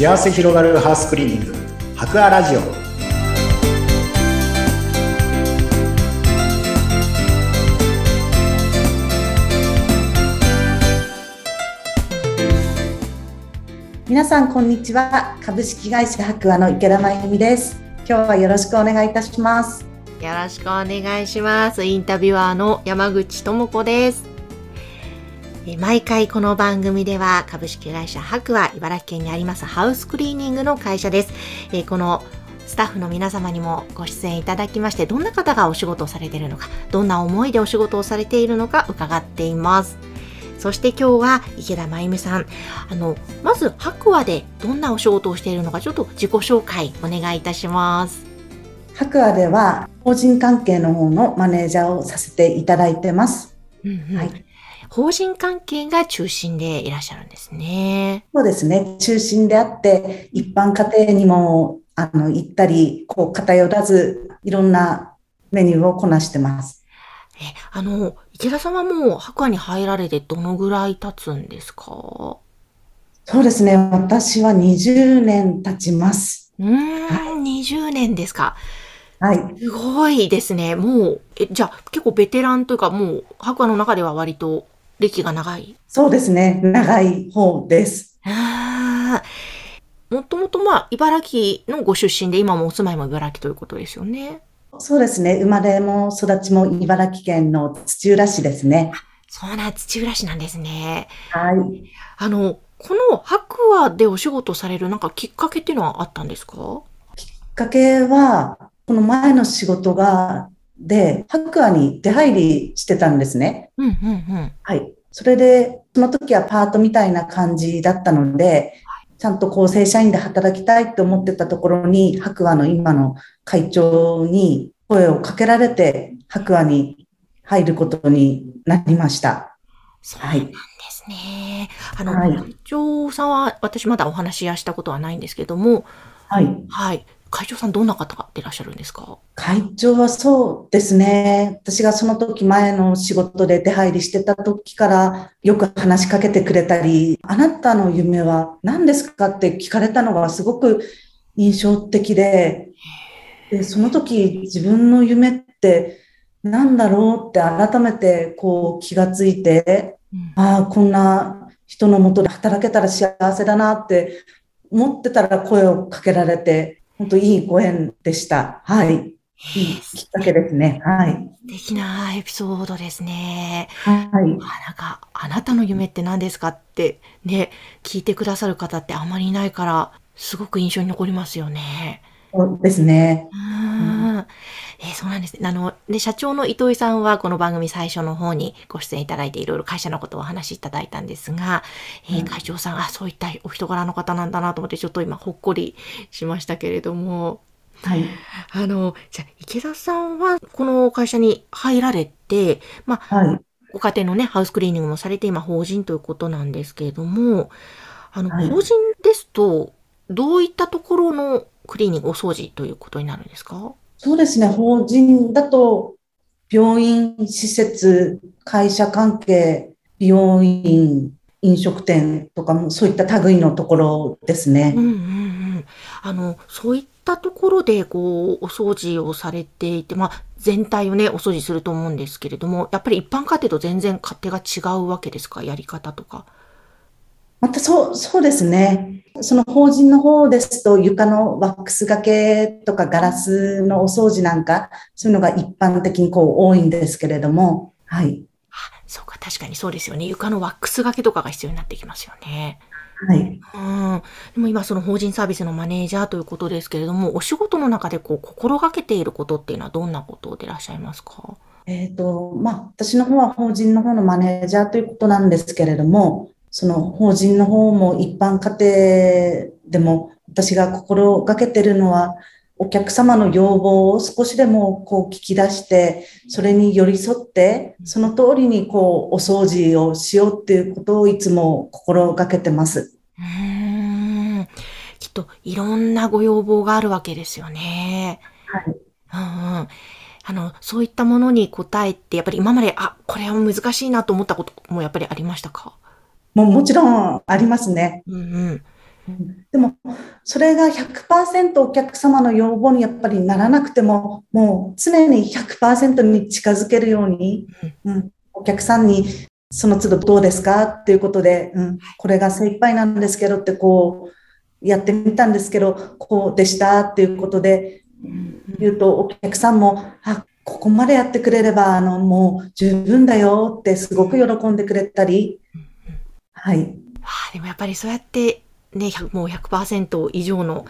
幸せ広がるハウスクリーニング。博アラジオ。皆さんこんにちは。株式会社博アの池田真由美です。今日はよろしくお願いいたします。よろしくお願いします。インタビュアーの山口智子です毎回この番組では株式会社博は茨城県にありますハウスクリーニングの会社です。このスタッフの皆様にもご出演いただきまして、どんな方がお仕事をされているのか、どんな思いでお仕事をされているのか伺っています。そして今日は池田真由美さん。あの、まず白亜でどんなお仕事をしているのか、ちょっと自己紹介お願いいたします。白亜では法人関係の方のマネージャーをさせていただいてます。うんうん、はい法人関係が中心でいらっしゃるんですね。そうですね。中心であって、一般家庭にも、あの、行ったり、こう、偏らず、いろんなメニューをこなしてます。え、あの、池田さんはもう、白亜に入られてどのぐらい経つんですか？そうですね。私は20年経ちます。うん、はい、20年ですか。はい。すごいですね。もう、え、じゃあ結構ベテランというか、もう、白亜の中では割と歴が長い？そうですね。長い方です。ああ。もともとまあ、茨城のご出身で、今もお住まいも茨城ということですよね。そうですね。生まれも育ちも茨城県の土浦市ですね。そうな、土浦市なんですね。はい。あの、この白亜でお仕事されるなんかきっかけっていうのはあったんですか？きっかけは、この前の仕事がで、白亜に出入りしてたんですね。うんうんうん。はい。それで、その時はパートみたいな感じだったので、ちゃんと構成社員で働きたいって思ってたところに、白亜の今の会長に声をかけられて、白亜に入ることになりました。そうなんですね。はい、あの、はい、会長さんは私まだお話ししたことはないんですけども、はい。はい。会長さんどんな方がいらっしゃるんですか？会長はそうですね。私がその時前の仕事で出入りしてた時からよく話しかけてくれたり、あなたの夢は何ですかって聞かれたのがすごく印象的で、でその時自分の夢って何だろうって改めてこう気がついて、うん、ああ、こんな人のもとで働けたら幸せだなって思ってたら声をかけられて、本当いいご縁でした。はい。いいきっかけですね。はい。素敵なエピソードですね。はい。あなんか、あなたの夢って何ですかってね、聞いてくださる方ってあまりいないから、すごく印象に残りますよね。そうですね。そうなんです。ね。あの、で、社長の糸井さんはこの番組最初の方にご出演いただいていろいろ会社のことをお話しいただいたんですが、えー、会長さん、あ、そういったお人柄の方なんだなと思ってちょっと今ほっこりしましたけれども、はい。あの、じゃ池田さんはこの会社に入られて、まあ、はい、ご家庭のね、ハウスクリーニングもされて今法人ということなんですけれども、あの、はい、法人ですと、どういったところのクリーニング、お掃除ということになるんですか？そうですね。法人だと、病院、施設、会社関係、美容院、飲食店とかもそういった類のところですね。うんうんうん。あの、そういったところで、こう、お掃除をされていて、まあ、全体をね、お掃除すると思うんですけれども、やっぱり一般家庭と全然勝手が違うわけですか？やり方とか。またそう、そうですね。その法人の方ですと床のワックス掛けとかガラスのお掃除なんか、そういうのが一般的にこう多いんですけれども、はい。そうか、確かにそうですよね。床のワックス掛けとかが必要になってきますよね。はい。うん。でも今その法人サービスのマネージャーということですけれども、お仕事の中でこう心がけていることっていうのはどんなことでいらっしゃいますか？えっ、ー、と、まあ、私の方は法人の方のマネージャーということなんですけれども、その法人の方も一般家庭でも私が心がけてるのは、お客様の要望を少しでもこう聞き出して、それに寄り添って、その通りにこうお掃除をしようっていうことをいつも心がけてます。うんきっといろんなご要望があるわけですよね。はい。うんあの、そういったものに応えて、やっぱり今まで、あ、これは難しいなと思ったこともやっぱりありましたか？ももちろんありますね。うんうん。でも、それが100%お客様の要望にやっぱりならなくても、もう常に100%に近づけるように、うん、お客さんにその都度どうですかっていうことで、うん、これが精一杯なんですけどってこう、やってみたんですけど、こうでしたっていうことで言うと、お客さんも、あ、ここまでやってくれれば、あの、もう十分だよってすごく喜んでくれたり、はい。あでもやっぱりそうやってね、もう100%以上の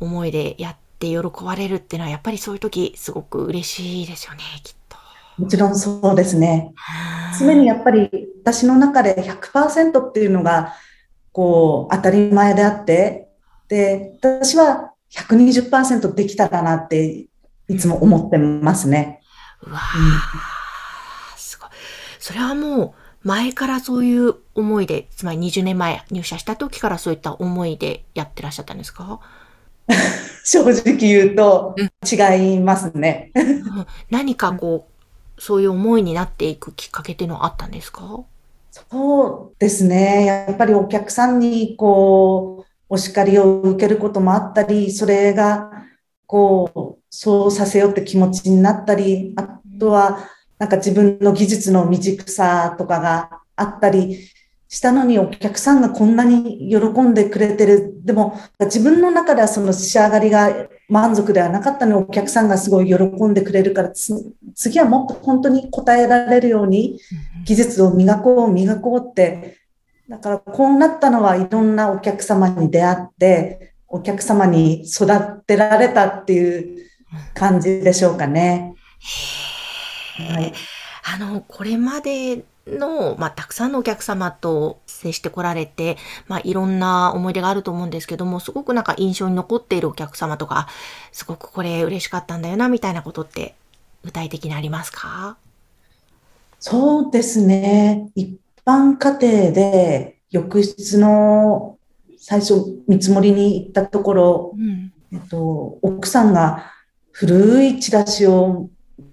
思いでやって喜ばれるっていうのは、やっぱりそういう時すごく嬉しいですよね、きっと。もちろんそうですね。常にやっぱり私の中で100%っていうのが、こう、当たり前であって、で、私は120%できたらなっていつも思ってますね。うわ、うん、すごい。それはもう、前からそういう思いで、つまり20年前入社した時からそういった思いでやってらっしゃったんですか？正直言うと違いますね。何かこう、そういう思いになっていくきっかけっていうのはあったんですか？そうですね。やっぱりお客さんにこう、お叱りを受けることもあったり、それがこう、そうさせようって気持ちになったり、あとは、なんか自分の技術の未熟さとかがあったりしたのにお客さんがこんなに喜んでくれてる。でも自分の中ではその仕上がりが満足ではなかったのにお客さんがすごい喜んでくれるから次はもっと本当に応えられるように技術を磨こう磨こうってだからこうなったのはいろんなお客様に出会ってお客様に育てられたっていう感じでしょうかね。はい。あの、これまでの、まあ、たくさんのお客様と接してこられて、まあ、いろんな思い出があると思うんですけども、すごくなんか印象に残っているお客様とか、すごくこれ嬉しかったんだよな、みたいなことって具体的にありますか？そうですね。一般家庭で浴室の最初見積もりに行ったところ、うん、えっと、奥さんが古いチラシを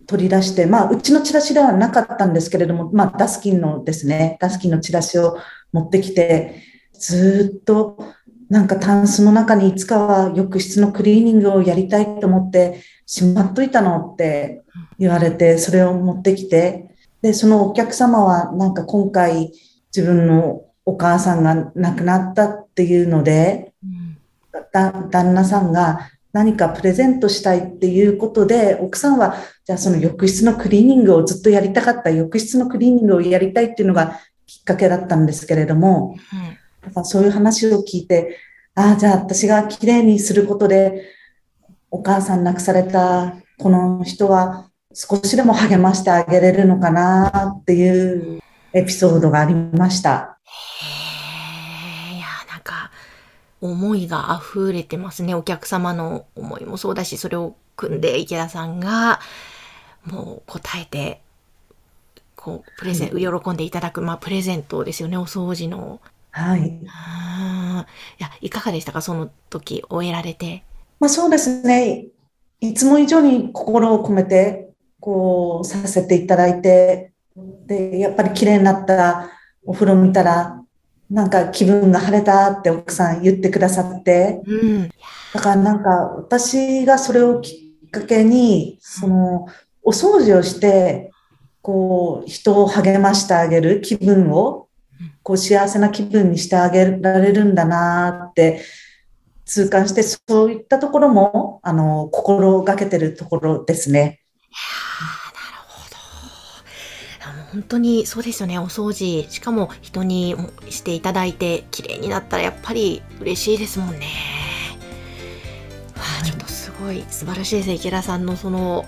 取り出して、まあ、うちのチラシではなかったんですけれども、まあ、ダスキンのですね、ダスキンのチラシを持ってきて、ずっとなんかタンスの中にいつかは浴室のクリーニングをやりたいと思ってしまっといたのって言われて、それを持ってきて、で、そのお客様はなんか今回自分のお母さんが亡くなったっていうので、旦那さんが何かプレゼントしたいっていうことで、奥さんは、じゃあその浴室のクリーニングをずっとやりたかった、浴室のクリーニングをやりたいっていうのがきっかけだったんですけれども、うん、そういう話を聞いて、ああ、じゃあ私が綺麗にすることで、お母さん亡くされたこの人は少しでも励ましてあげれるのかなっていうエピソードがありました。思いが溢れてますね。お客様の思いもそうだし、それを組んで池田さんが、もう答えて、こう、プレゼン、喜んでいただく、まあ、プレゼントですよね、お掃除の。はい。いや、いかがでしたか、その時、終えられて。まあ、そうですね。いつも以上に心を込めて、こう、させていただいて、で、やっぱり綺麗になったお風呂見たら、なんか気分が晴れたって奥さん言ってくださって、うん、だからなんか私がそれをきっかけに、そのお掃除をして、こう人を励ましてあげる気分を、こう幸せな気分にしてあげられるんだなって痛感して、そういったところも、あの、心がけてるところですね。本当にそうですよね、お掃除。しかも人にしていただいて綺麗になったらやっぱり嬉しいですもんね。わあ、ちょっとすごい素晴らしいですね。池田さんのその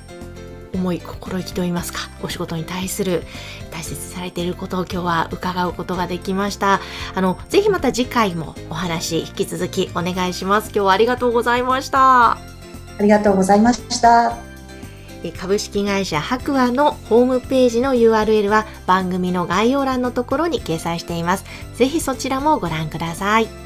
思い、心意気といいますか、お仕事に対する大切されていることを今日は伺うことができました。あの、ぜひまた次回もお話引き続きお願いします。今日はありがとうございました。ありがとうございました。株式会社白亜のホームページの URL は番組の概要欄のところに掲載しています。ぜひそちらもご覧ください。